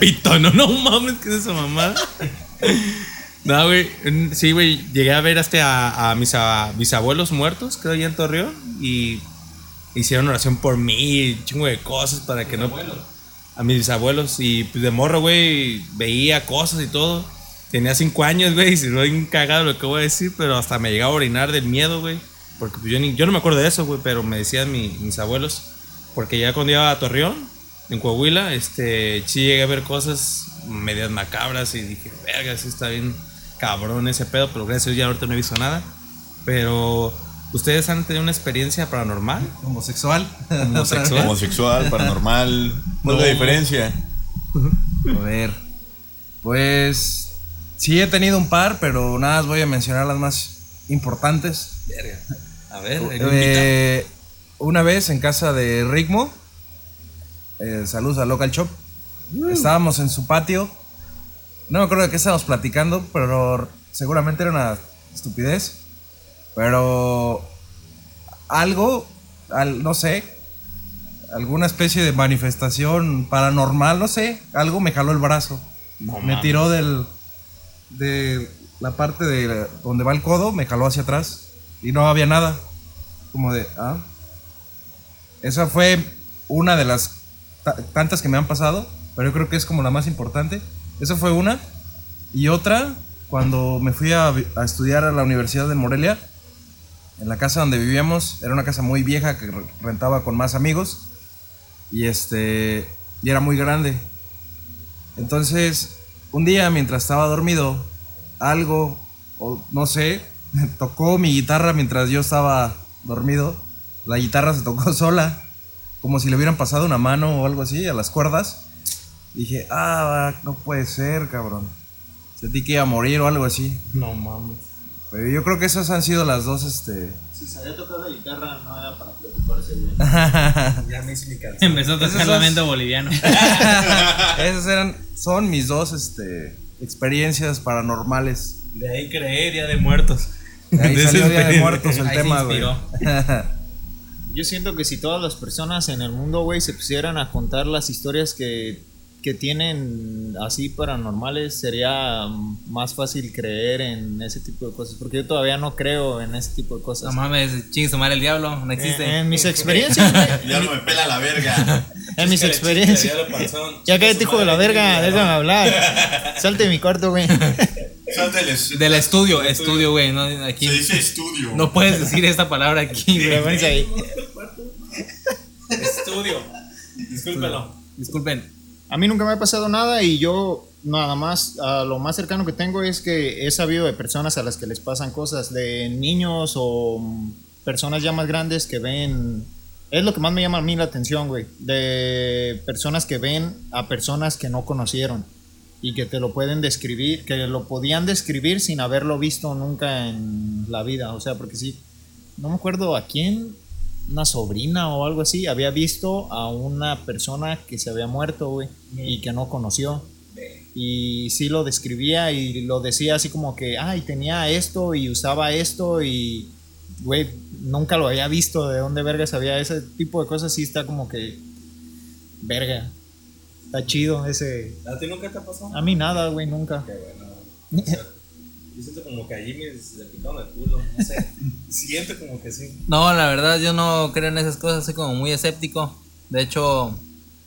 Pito, no, no mames, ¿qué es esa mamá? No, güey. Sí, güey. Llegué a ver hasta a, a mis a- bisabuelos muertos, creo, allá en Torreón. Y hicieron oración por mí, un chingo de cosas para que no. A mis bisabuelos. Y pues de morro, güey, veía cosas y todo. Tenía cinco años, güey, y se me bien cagado lo que voy a decir, pero hasta me llegaba a orinar del miedo, güey. Porque pues, yo, ni- yo no me acuerdo de eso, güey, pero me decían mi- mis abuelos. Porque ya cuando iba a Torreón, en Coahuila, este, sí llegué a ver cosas medias macabras y dije, verga, sí está bien cabrón ese pedo, pero gracias a Dios ya ahorita no he visto nada. Pero, ¿ustedes han tenido una experiencia paranormal? Homosexual. Homosexual. Homosexual, paranormal. ¿Cuál es la No. diferencia? A ver. Pues. Sí, he tenido un par, pero nada más voy a mencionar las más importantes. Verga. A ver, Eh, una vez en casa de Rigmo, eh, saludos a Local Shop, estábamos en su patio. No me acuerdo de qué estábamos platicando, pero seguramente era una estupidez. Pero algo, al- no sé, alguna especie de manifestación paranormal, no sé, algo me jaló el brazo. me tiró del de la parte de donde va el codo, me jaló hacia atrás y no había nada. como de, ah. Esa fue una de las ta- tantas que me han pasado, pero yo creo que es como la más importante. Esa fue una. Y otra, cuando me fui a, a estudiar a la Universidad de Morelia, en la casa donde vivíamos, era una casa muy vieja que re- rentaba con más amigos y este y era muy grande. Entonces, un día mientras estaba dormido, algo o no sé, tocó mi guitarra mientras yo estaba dormido. La guitarra se tocó sola, como si le hubieran pasado una mano o algo así a las cuerdas. Dije, "Ah, no puede ser, cabrón." Sentí que iba a morir o algo así. No mames. Pero yo creo que esas han sido las dos este Si sabía tocar la guitarra, no era para preocuparse, güey. Ya me hice mi canción. Empezó a tocar Esos lamento boliviano. Esas eran, son mis dos este, experiencias paranormales. De ahí creé Día de Muertos. De ahí De salió Día de. Muertos el Ahí tema, güey. Yo siento que si todas las personas en el mundo, güey, se pusieran a contar las historias que, que tienen así paranormales, sería más fácil creer en ese tipo de cosas. Porque yo todavía no creo en ese tipo de cosas. No mames, chingue su madre el diablo, no existe. En, en mis experiencias, güey, Ya no me pela la verga. en mis experiencias. Ya cállate, hijo de la verga, déjame hablar. Salte de mi cuarto, güey. Del estudio, estudio, güey. No, aquí, Se dice estudio. no puedes decir esta palabra aquí, güey. Estudio. Discúlpelo. Disculpen. A mí nunca me ha pasado nada y yo nada más, lo más cercano que tengo es que he sabido de personas a las que les pasan cosas, de niños o personas ya más grandes que ven, es lo que más me llama a mí la atención, güey, de personas que ven a personas que no conocieron y que te lo pueden describir, que lo podían describir sin haberlo visto nunca en la vida, o sea, porque sí, no me acuerdo a quién, una sobrina o algo así, había visto a una persona que se había muerto, güey, y que no conoció. Y sí lo describía y lo decía así como que, ay, tenía esto y usaba esto y, güey, nunca lo había visto, de dónde verga sabía ese tipo de cosas, sí está como que, verga, está chido ese... ¿A ti nunca te ha pasado? A mí nada, güey, nunca. Qué bueno. Yo siento como que a Jimmy se le picaron el culo, no sé. Siento como que sí. No, la verdad yo no creo en esas cosas, soy como muy escéptico. De hecho,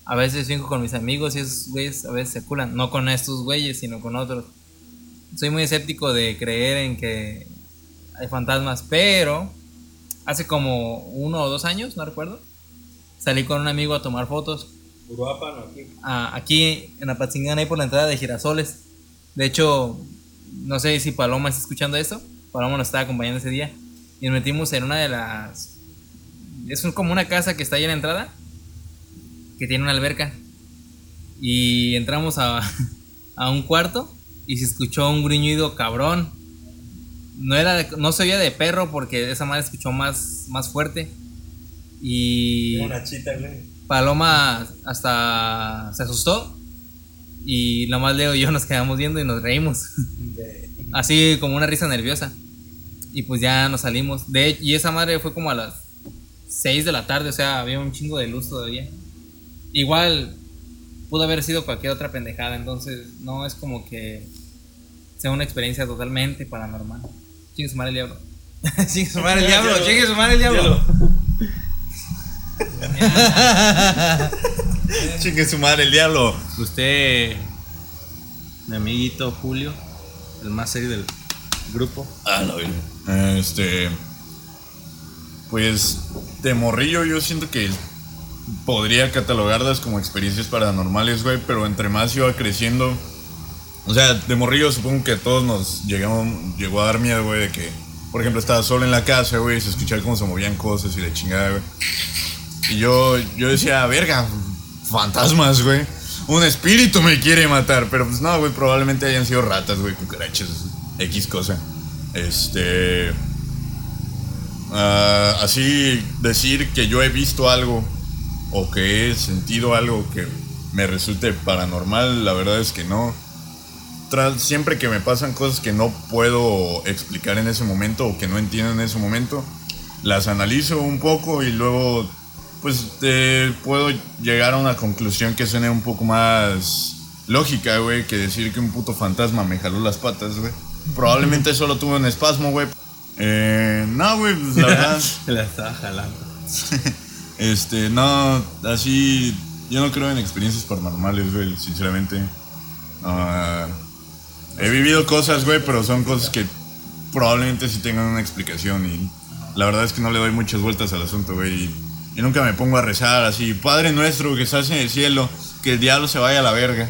a veces vengo con mis amigos y esos güeyes a veces se culan. No con estos güeyes, sino con otros. Soy muy escéptico de creer en que hay fantasmas, pero hace como uno o dos años, no recuerdo, salí con un amigo a tomar fotos Uruapan o aquí. a- aquí en Apatzingán, ahí por la entrada de Girasoles. De hecho, no sé si Paloma está escuchando esto. Paloma nos estaba acompañando ese día. Y nos metimos en una de las. Es como una casa que está ahí en la entrada. Que tiene una alberca. Y entramos a, a un cuarto. Y se escuchó un gruñido cabrón. No, era de- no se oía de perro porque esa madre escuchó más, más fuerte. Y. Una chita, güey. Paloma hasta se asustó y nomás Leo y yo nos quedamos viendo y nos reímos. Así como una risa nerviosa. Y pues ya nos salimos. De y esa madre fue como a las 6 de la tarde, o sea, había un chingo de luz todavía. Igual pudo haber sido cualquier otra pendejada, entonces no es como que sea una experiencia totalmente paranormal. Chingue su madre el diablo. chingue su madre el diablo, chingue su madre el diablo. Chingue su madre el diablo. Usted, mi amiguito Julio, el más serio del grupo. Ah, la verga. Este. Pues de morrillo yo siento que podría catalogarlas como experiencias paranormales, güey, pero entre más iba creciendo. O sea, de morrillo supongo que a todos nos llegó, llegó a dar miedo, güey, de que, por ejemplo, estaba solo en la casa, güey, y se escuchaba cómo se movían cosas y de chingada, güey. Y yo, yo decía, verga, fantasmas, güey. Un espíritu me quiere matar, pero pues no, güey, probablemente hayan sido ratas, güey, cucarachas, X cosa. Este. ah, así decir que yo he visto algo o que he sentido algo que me resulte paranormal, la verdad es que no. Tras- siempre que me pasan cosas que no puedo explicar en ese momento o que no entiendo en ese momento, las analizo un poco y luego pues eh, puedo llegar a una conclusión que suene un poco más lógica, güey, que decir que un puto fantasma me jaló las patas, güey. Probablemente solo tuve un espasmo, güey. Eh, no, güey, pues la verdad. La estaba jalando. Este, no, así. Yo no creo en experiencias paranormales, güey, sinceramente. Ah, he vivido cosas, güey, pero son cosas que probablemente sí tengan una explicación y la verdad es que no le doy muchas vueltas al asunto, güey. Y, y nunca me pongo a rezar así, Padre nuestro que estás en el cielo, que el diablo se vaya a la verga.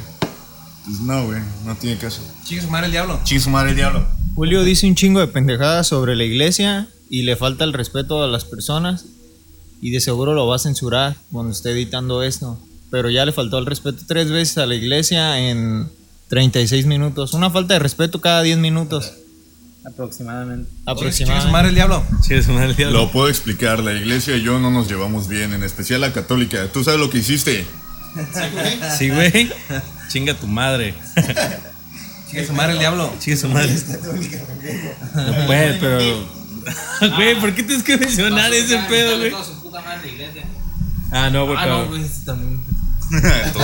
Pues no, güey, no tiene caso. Chicos, madre el diablo. Ching su madre el diablo. Julio dice un chingo de pendejadas sobre la iglesia y le falta el respeto a las personas y de seguro lo va a censurar cuando esté editando esto. Pero ya le faltó el respeto tres veces a la iglesia en 36 minutos. Una falta de respeto cada 10 minutos Aproximadamente. Aproximadamente. madre el diablo. Sí, es una diablo. Lo puedo explicar, la iglesia y yo no nos llevamos bien, en especial la católica. ¿Tú sabes lo que hiciste? Sí, güey. Chinga tu madre. Chicos, madre el diablo. Chinga su madre. No puede, pero. Güey, ¿por qué tienes que mencionar ese pedo, güey? Ah, no, güey, Ah, pero. no, güey, también. Tonto.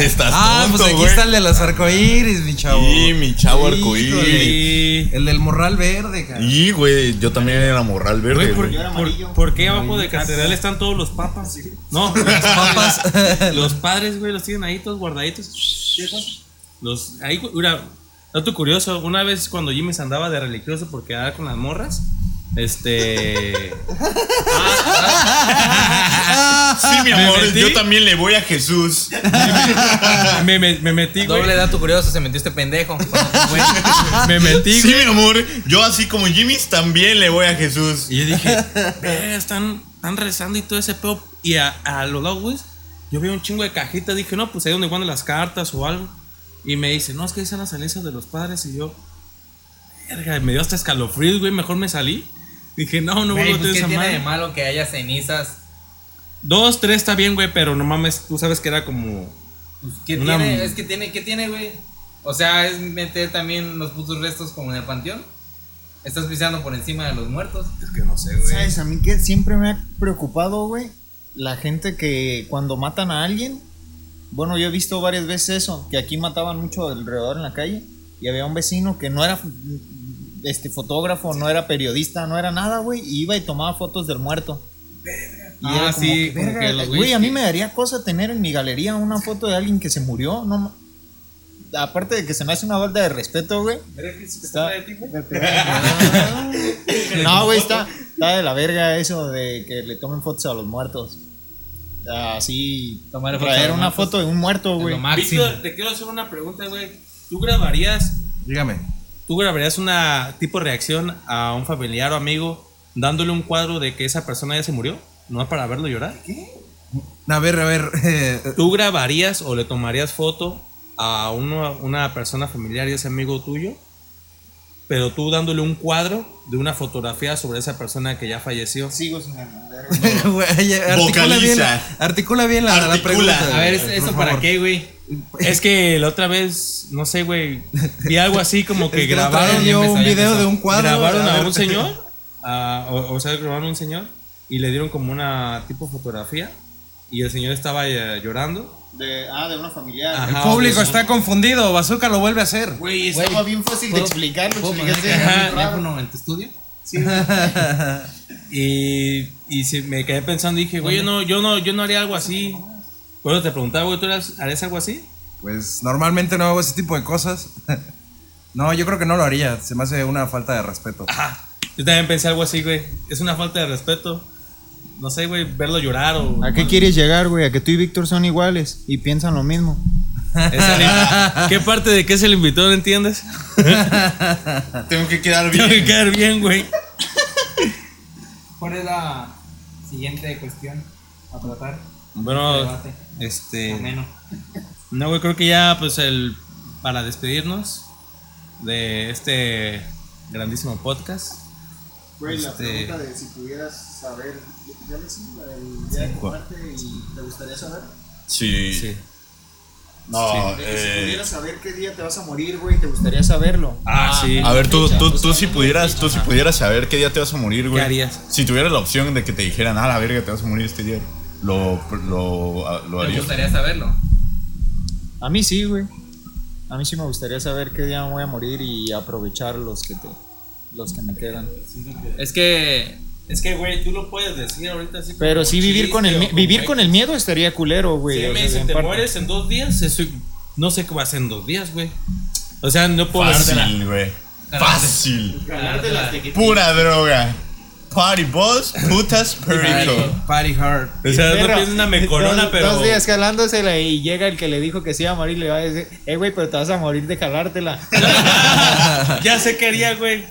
Estás Ah, tonto, pues aquí güey. está el de los arcoíris, mi chavo. Sí, mi chavo arcoíris. Y- El del morral verde, cara. Y, güey, yo también era morral verde, Güey, ¿por, güey. por, por qué abajo de catedral están todos los papas? No, los papas. los padres, güey, los tienen ahí todos guardaditos. Los, ahí, mira, dato curioso, una vez cuando Jimmy se andaba de religioso por quedar con las morras, este... Sí, mi ¿Me amor, metí? yo también le voy a Jesús. me, me- me metí, güey. Doble dato curioso, se metió este pendejo. Me metí, Sí, güey. mi amor, yo así como Jimmy también le voy a Jesús. Y yo dije, "Ve, están, están rezando y todo ese pedo. Y a, a los lados, güey, yo veo un chingo de cajitas. Dije, no, pues ahí donde guardan las cartas o algo. Y me dice, no, es que ahí están las cenizas de los padres. Y yo, verga, me dio hasta escalofríos, güey. Mejor me salí. Dije, no, no Güey, vuelvo a pues, tener ¿qué esa tiene de madre. malo que haya cenizas? Dos, tres está bien, güey, pero no mames, tú sabes que era como. Pues, ¿Qué Una- tiene? Es que tiene, ¿qué tiene, güey? O sea, es meter también los putos restos como en el panteón. Estás pisando por encima de los muertos. Es que no sé, güey. ¿Sabes? A mí que siempre me ha preocupado, güey. La gente que cuando matan a alguien. Bueno, yo he visto varias veces eso. Que aquí mataban mucho alrededor en la calle. Y había un vecino que no era este fotógrafo, no era periodista, no era nada, güey. Y iba y tomaba fotos del muerto. Y Ah, como sí, que, verga, los güey, a mí me daría cosa tener en mi galería una foto de alguien que se murió. No, aparte de que se me hace una falta de respeto, güey. Está- No, güey, está, está de la verga eso de que le tomen fotos a los muertos. Así, Tomar traer una foto de un muerto, güey. Víctor, te quiero hacer una pregunta, güey. ¿Tú grabarías Dígame. ¿Tú grabarías una tipo de reacción a un familiar o amigo dándole un cuadro de que esa persona ya se murió? ¿No para verlo llorar? A ver, a ver. eh, ¿Tú grabarías o le tomarías foto a uno- una persona familiar y ese amigo tuyo? Pero tú dándole un cuadro de una fotografía sobre esa persona que ya falleció. Sigo sin entender. güey, articula bien, articula bien la, la pregunta. A ver, güey, ¿eso por para favor. qué, güey? Es que la otra vez, no sé, güey, vi algo así como que Es que grabaron, empezó, un video de un cuadro. grabaron a un señor, a- o, o sea, grabaron a un señor y le dieron como una tipo fotografía y el señor estaba eh, llorando. De, ah, de una familiar. Ajá. El público está confundido. Bazooka lo vuelve a hacer. Güey, Estaba bien fácil de ¿puedo- explicar. Lo ¿Puedo explicaste poner muy el raro. teléfono en tu estudio? Y, y sí, me quedé pensando y dije, güey, yo no, yo no, yo no haría algo así. Eso te preguntaba, güey, ¿tú harías, harías algo así? Pues normalmente no hago ese tipo de cosas. No, yo creo que no lo haría. Se me hace una falta de respeto. Ajá. Yo también pensé algo así, güey. Es una falta de respeto. No sé, güey, verlo llorar o... ¿A qué quieres llegar, güey? A que tú y Víctor son iguales y piensan lo mismo. Es el- ¿Qué parte de qué es el invitado no entiendes? Tengo que quedar Tengo que bien. quedar bien, güey. ¿Cuál es la siguiente cuestión a tratar? Bueno, este... Ameno. No, güey, creo que ya, pues, el... Para despedirnos de este grandísimo podcast. Güey, la Este- pregunta de si pudieras saber, ya le el día de muerte y te gustaría saber. Sí. Sí. No, si eh, pudieras saber qué día te vas a morir, güey, te gustaría saberlo. Ah, sí. a ver, tú, tú, tú si pudieras, tú si pudieras saber qué día te vas a morir, güey. ¿Qué harías? Si tuvieras la opción de que te dijeran, ah, la verga, te vas a morir este día, lo, lo, ah, lo Me harías. gustaría saberlo. A mí sí, güey. A mí sí me gustaría saber qué día me voy a morir y aprovechar los que te los que me quedan. Es que Es que, güey, tú lo puedes decir ahorita así Pero sí vivir con el vivir con el miedo estaría culero, güey. Sí, o me sea, dicen, en te parte. mueres en dos días, eso no sé qué va a hacer en dos días, güey. O sea, no puedo. Fácil, güey. Fácil. Pura droga. Party boss, putas, perico. Party hard. O sea, no piensas una mecorona, dos, pero. Dos días jalándosela y llega el que le dijo que se iba a morir y le va a decir, eh, güey, pero te vas a morir de jalártela. ya sé qué haría, güey.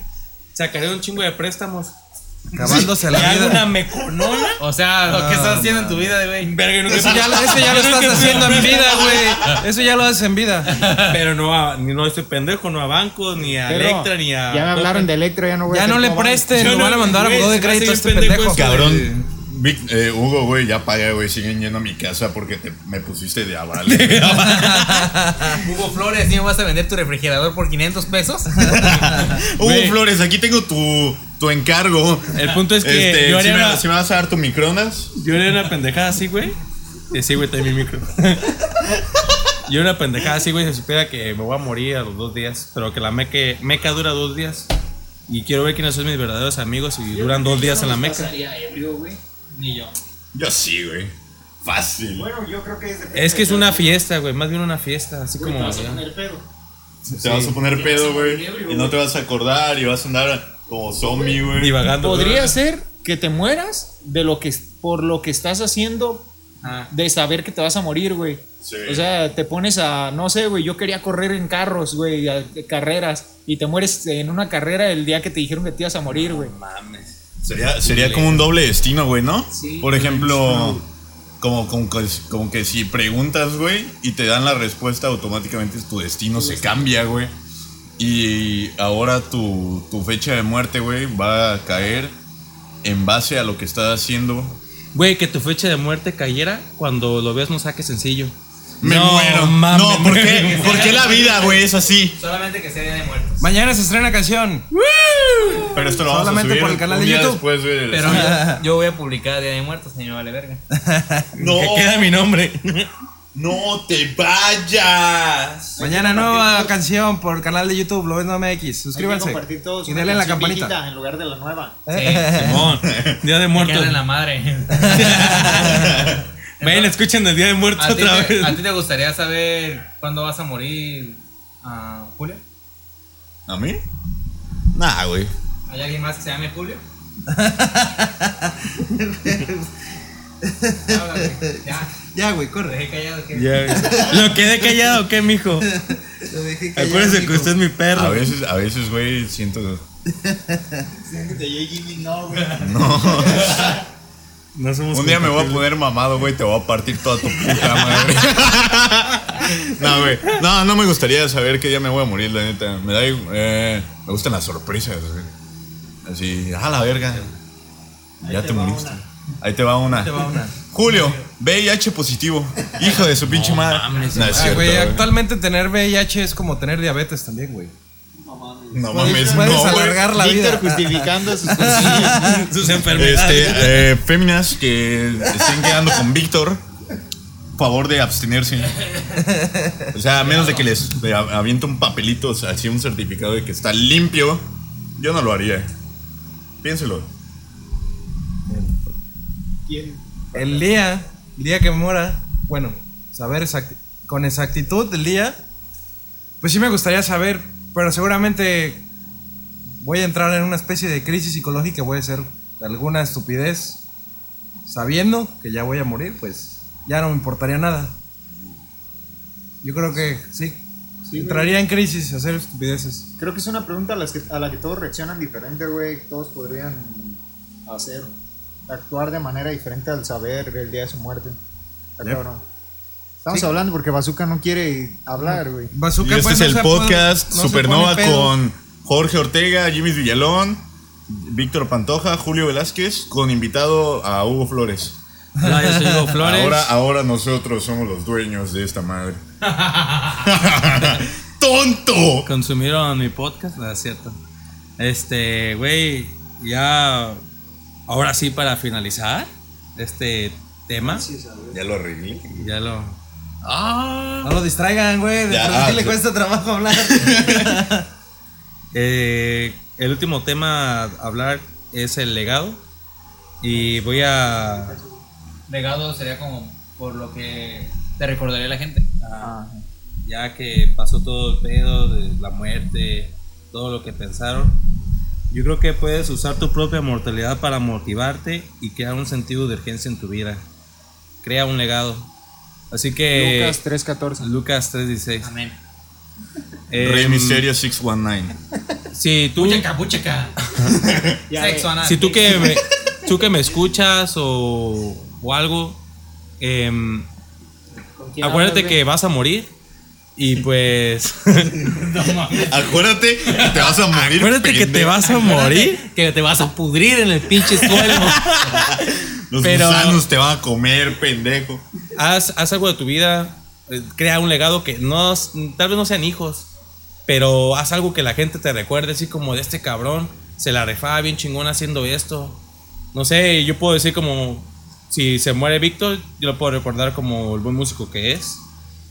Sacaré un chingo de préstamos. Acabándose ¿Le la hago una vida. meconona? O sea, lo que estás haciendo en tu vida, güey. Verga, nunca Eso ya, lo- eso ya lo Nunca estás haciendo en vida, güey. Eso ya lo haces en vida. Pero no, a, ni no estoy pendejo, no a bancos, ni a Pero Electra, ni a. Ya me hablaron de Electra, ya no voy a Ya no le presten, Yo lo no- van a mandar a de crédito a este pendejo pendejo. eso. Cabrón. Vic- eh, Hugo, güey, ya paga, güey. Siguen yendo a mi casa porque te, me pusiste de aval. Hugo Flores, ¿ni me vas a vender tu refrigerador por 500 pesos? Hugo. Flores, aquí tengo tu, tu encargo. El punto es que Este, yo ¿sí haría me, una- sí me vas a dar tu micronas? Yo era una pendejada así, güey. Eh, sí, güey, también mi micro. Yo era una pendejada así, güey, se supiera que me voy a morir a los dos días, pero que la meca, meca dura dos días. Y quiero ver quiénes son mis verdaderos amigos y duran dos días en la meca. Ni yo. Yo sí, güey. Fácil. Bueno, yo creo que es Es que es una fiesta, güey, más bien una fiesta, así como... ya. Te vas a poner pedo, güey. Y no te vas a acordar y vas a andar como zombie, güey. Divagando. Podría ser que te mueras de lo que por lo que estás haciendo Ah. de saber que te vas a morir, güey. Sí. O sea, te pones a, no sé, güey, yo quería correr en carros, güey, a- carreras, y te mueres en una carrera el día que te dijeron que te ibas a morir, güey. Sería, sería como un doble destino, güey, ¿no? Sí. Por ejemplo, como, como, que, como que si preguntas, güey, y te dan la respuesta, automáticamente tu destino se cambia, güey. Y ahora tu, tu fecha de muerte, güey, va a caer en base a lo que estás haciendo. Güey, que tu fecha de muerte cayera cuando lo veas no saque sencillo. Me No, muero. mames. no, ¿por qué? ¿por qué la vida, güey, es así? Solamente que sea Día de Muertos. Mañana se estrena canción. Pero esto lo vamos Solamente a subir por el canal un de día YouTube. después, güey. Pero yo, yo voy a publicar Día de Muertos, señor Vale Verga. no, Que queda mi nombre. no te vayas. Mañana nueva canción por canal de YouTube, lo ves no MX. Suscríbanse. Y denle la campanita. en lugar de la nueva. Simón, Día de Muertos. en la madre. Ven, escuchen el Día de Muertos ¿A ti, otra te, vez. ¿A ti te gustaría saber cuándo vas a morir, ah, Julio? ¿A mí? Nah, güey. ¿Hay alguien más que se llame Julio? Güey. Ya, Ya, güey, lo corre. dejé callado. ¿qué? Ya, ¿Lo quedé callado o qué, mijo? Lo dejé callado, Acuérdense que usted es mi perro. A veces, a veces, güey, siento. No somos Un día me voy a poner mamado, güey, te voy a partir toda tu puta madre. no, güey. No, no me gustaría saber qué día me voy a morir, la neta. Me da eh, me gustan las sorpresas, güey. Así, a la verga. ya te, moriste. Ahí te va una. Te va una. Julio, VIH positivo. Hijo de su pinche madre. no, es Ah, cierto, güey, güey. actualmente tener VIH es como tener diabetes también, güey. No Puedes- mames, puedes no, güey. alargar la Víctor vida. justificando sus cosillas. sus enfermedades. Este, eh, féminas que estén quedando con Víctor, favor de abstenerse. O sea, a menos de que les aviente un papelito, o sea, así un certificado de que está limpio, yo no lo haría. Piénselo. El día, el día que me muera, bueno, saber exacti- con exactitud el día, pues sí me gustaría saber, pero seguramente voy a entrar en una especie de crisis psicológica, voy a hacer alguna estupidez, sabiendo que ya voy a morir, pues ya no me importaría nada. Yo creo que sí, Sí, entraría en crisis hacer estupideces. Creo que es una pregunta a, las que, a la que todos reaccionan diferente, güey. Todos podrían hacer, actuar de manera diferente al saber el día de su muerte. Está Yep. cabrón. Estamos Sí. hablando porque Bazooka no quiere hablar, güey. Bazooka, Y este pues, es no el podcast pone- no Supernova con Jorge Ortega, Jimmy Villalón, Víctor Pantoja, Julio Velázquez, con invitado a Hugo Flores. Hola, yo soy Hugo Flores. Ahora, ahora nosotros somos los dueños de esta madre. ¡Tonto! consumieron mi podcast, no es cierto. Este, güey, ya. Ahora sí, para finalizar este tema, Ya lo arreglé. ya lo. ¡Ah! No lo distraigan, güey. De por ah, le cuesta trabajo hablar. Eh, el último tema a hablar es el legado. Y voy a. Legado sería como por lo que te recordaría la gente. Ya que pasó todo el pedo de la muerte, todo lo que pensaron. Yo creo que puedes usar tu propia mortalidad para motivarte y crear un sentido de urgencia en tu vida. Crea un legado. Así que. Lucas 3.14. Lucas 3.16. Amén. Rey Em, Misterio 619. Si tú, pucheca. Sexo anal. si tú que me, tú que me escuchas o, o algo, em, acuérdate que vas a morir y pues Acuérdate que te vas a morir. acuérdate que te vas a morir. Que te vas a pudrir en el pinche suelo. Los pero- gusanos te van a comer, pendejo. Haz, haz algo de tu vida, eh, crea un legado que no, tal vez no sean hijos, pero haz algo que la gente te recuerde, así como de este cabrón, se la refaba bien chingón haciendo esto. No sé, yo puedo decir como, si se muere Víctor, yo lo puedo recordar como el buen músico que es.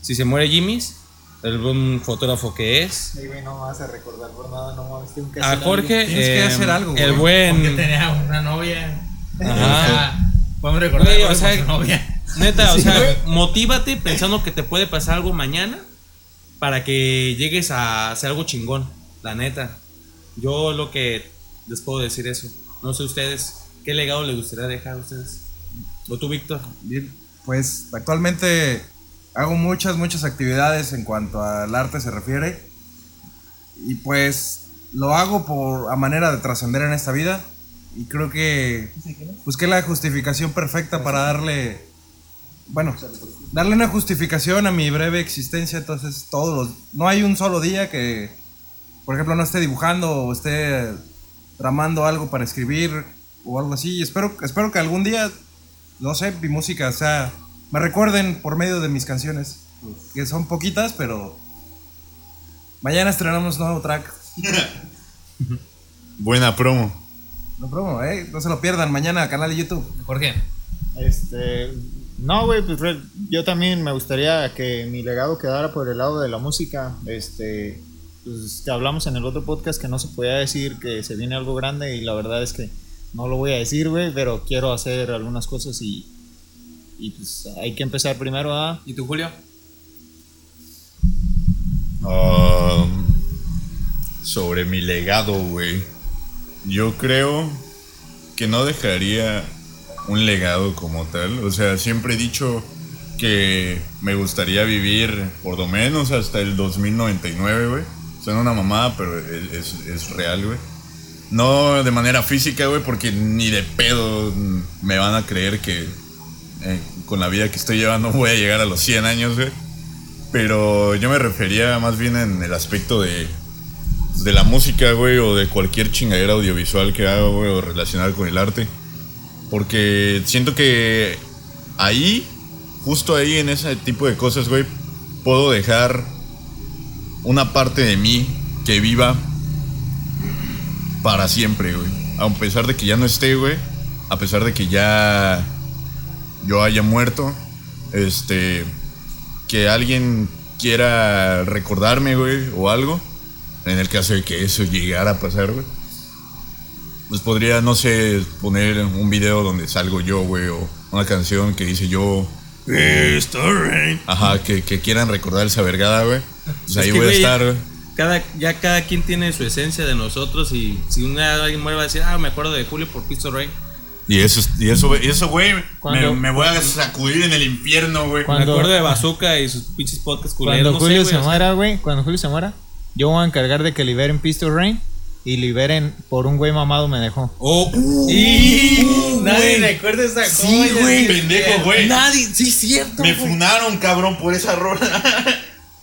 Si se muere Jimmy's, el buen fotógrafo que es. no me vas a recordar por nada, no mames, tengo que A Jorge, Tienes que eh, hacer algo, el güey. Porque buen... tenía una novia. Ajá. Podemos recordar Güey, por o sea, su novia. Neta, o sea, motívate pensando que te puede pasar algo mañana para que llegues a hacer algo chingón, la neta. Yo lo que les puedo decir eso. No sé ustedes, ¿qué legado les gustaría dejar a ustedes? ¿O tú, Víctor? Bien, Pues actualmente hago muchas, muchas actividades en cuanto al arte se refiere. Y pues lo hago por a manera de trascender en esta vida. Y creo que busqué la justificación perfecta para darle, bueno, darle una justificación a mi breve existencia. Entonces todos los, no hay un solo día que, por ejemplo, no esté dibujando o esté tramando algo para escribir o algo así. Y espero, espero que algún día no sé, mi música, sea, me recuerden por medio de mis canciones, que son poquitas, pero mañana estrenamos nuevo track. Buena promo. No promo, eh, no se lo pierdan, mañana canal de YouTube. Jorge. Este, no, güey, pues yo también me gustaría que mi legado quedara por el lado de la música. Este, pues que hablamos en el otro podcast que no se podía decir que se viene algo grande y la verdad es que no lo voy a decir, güey, pero quiero hacer algunas cosas y, y pues hay que empezar primero a... ¿Y tú, Julio? Um, sobre mi legado, güey. Yo creo que no dejaría un legado como tal. O sea, siempre he dicho que me gustaría vivir por lo menos hasta el 2099, güey. Suena una mamada, pero es, es- es real, güey. No de manera física, güey, porque ni de pedo me van a creer que eh, con la vida que estoy llevando voy a llegar a los 100 años, güey. Pero yo me refería más bien en el aspecto de, de la música, güey, o de cualquier chingadera audiovisual que haga, güey, o relacionada con el arte. Porque siento que ahí, justo ahí en ese tipo de cosas, güey, puedo dejar una parte de mí que viva para siempre, güey. A pesar de que ya no esté, güey. A pesar de que ya yo haya muerto. Este. Que alguien quiera recordarme, güey, o algo. En el caso de que eso llegara a pasar, güey. Pues podría, no sé, poner un video donde salgo yo, güey, o una canción que dice yo. Ajá, que, que quieran recordar esa vergada, güey. Pues ahí Es que, voy a güey, estar, güey. Cada, ya cada quien tiene su esencia de nosotros y si un día alguien muere va a decir, ah, me acuerdo de Julio por Pistol Ray. Y eso, y eso, y eso, güey, me, Cuando- me voy a sacudir en el infierno, güey. Me Cuando- acuerdo de Bazooka y sus pinches podcasts culeros. Cuando no sé, Julio se muera, güey, cuando Julio se muera, yo voy a encargar de que liberen Pistol Rain y liberen por un güey mamado me dejó. Oh, Nadie recuerda esa Sí, güey. Pendejo, güey. Nadie, sí, cierto. Me funaron, cabrón, por esa rola.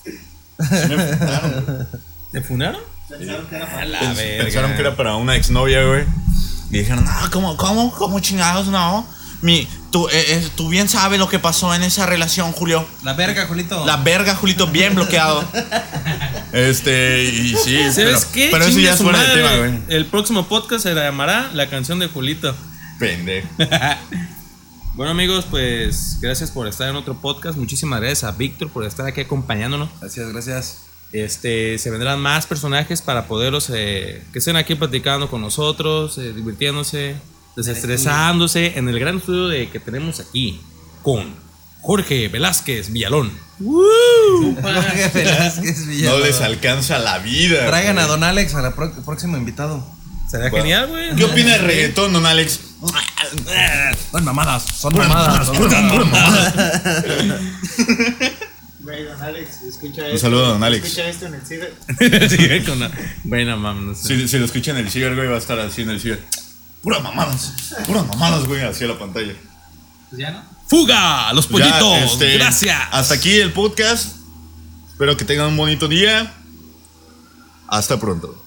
Sí me funaron, güey. ¿Te funaron? A la verga. Pensaron que era para una exnovia, güey. Y dijeron, no, ¿cómo, cómo, cómo chingados, no? Mi, tú, eh, eh, tú bien sabes lo que pasó en esa relación, Julio. La verga, Julito. La verga, Julito, bien bloqueado. Este, y sí, ¿Sabes pero, qué? pero eso Chingue ya es su fuera de madre. tema, güey. El próximo podcast se llamará La canción de Julito. Pendejo. Bueno amigos, pues gracias por estar en otro podcast. Muchísimas gracias a Víctor por estar aquí acompañándonos. Gracias, gracias. Este, se vendrán más personajes para poderlos eh, que estén aquí platicando con nosotros, eh, divirtiéndose, desestresándose en el gran estudio de, que tenemos aquí con Jorge Velázquez Villalón. Jorge Velázquez No Villalón. les alcanza la vida. Traigan a. Don Alex al próximo invitado. Sería Bueno. genial, güey. ¿Qué opina del reggaetón, don Alex? Son mamadas, son mamadas. son mamadas. Don Alex, escucha Un esto. saludo don Alex. Escucha esto en el ciber. Sí, con la- Bueno, mames, no sé. Si, si lo escuchan en el ciber, güey, va a estar así en el ciber. Puras mamadas, puras mamadas, güey, hacia la pantalla. Pues ya no. ¡Fuga! ¡Los ya, pollitos! este, ¡Gracias! Hasta aquí el podcast. Espero que tengan un bonito día. Hasta pronto.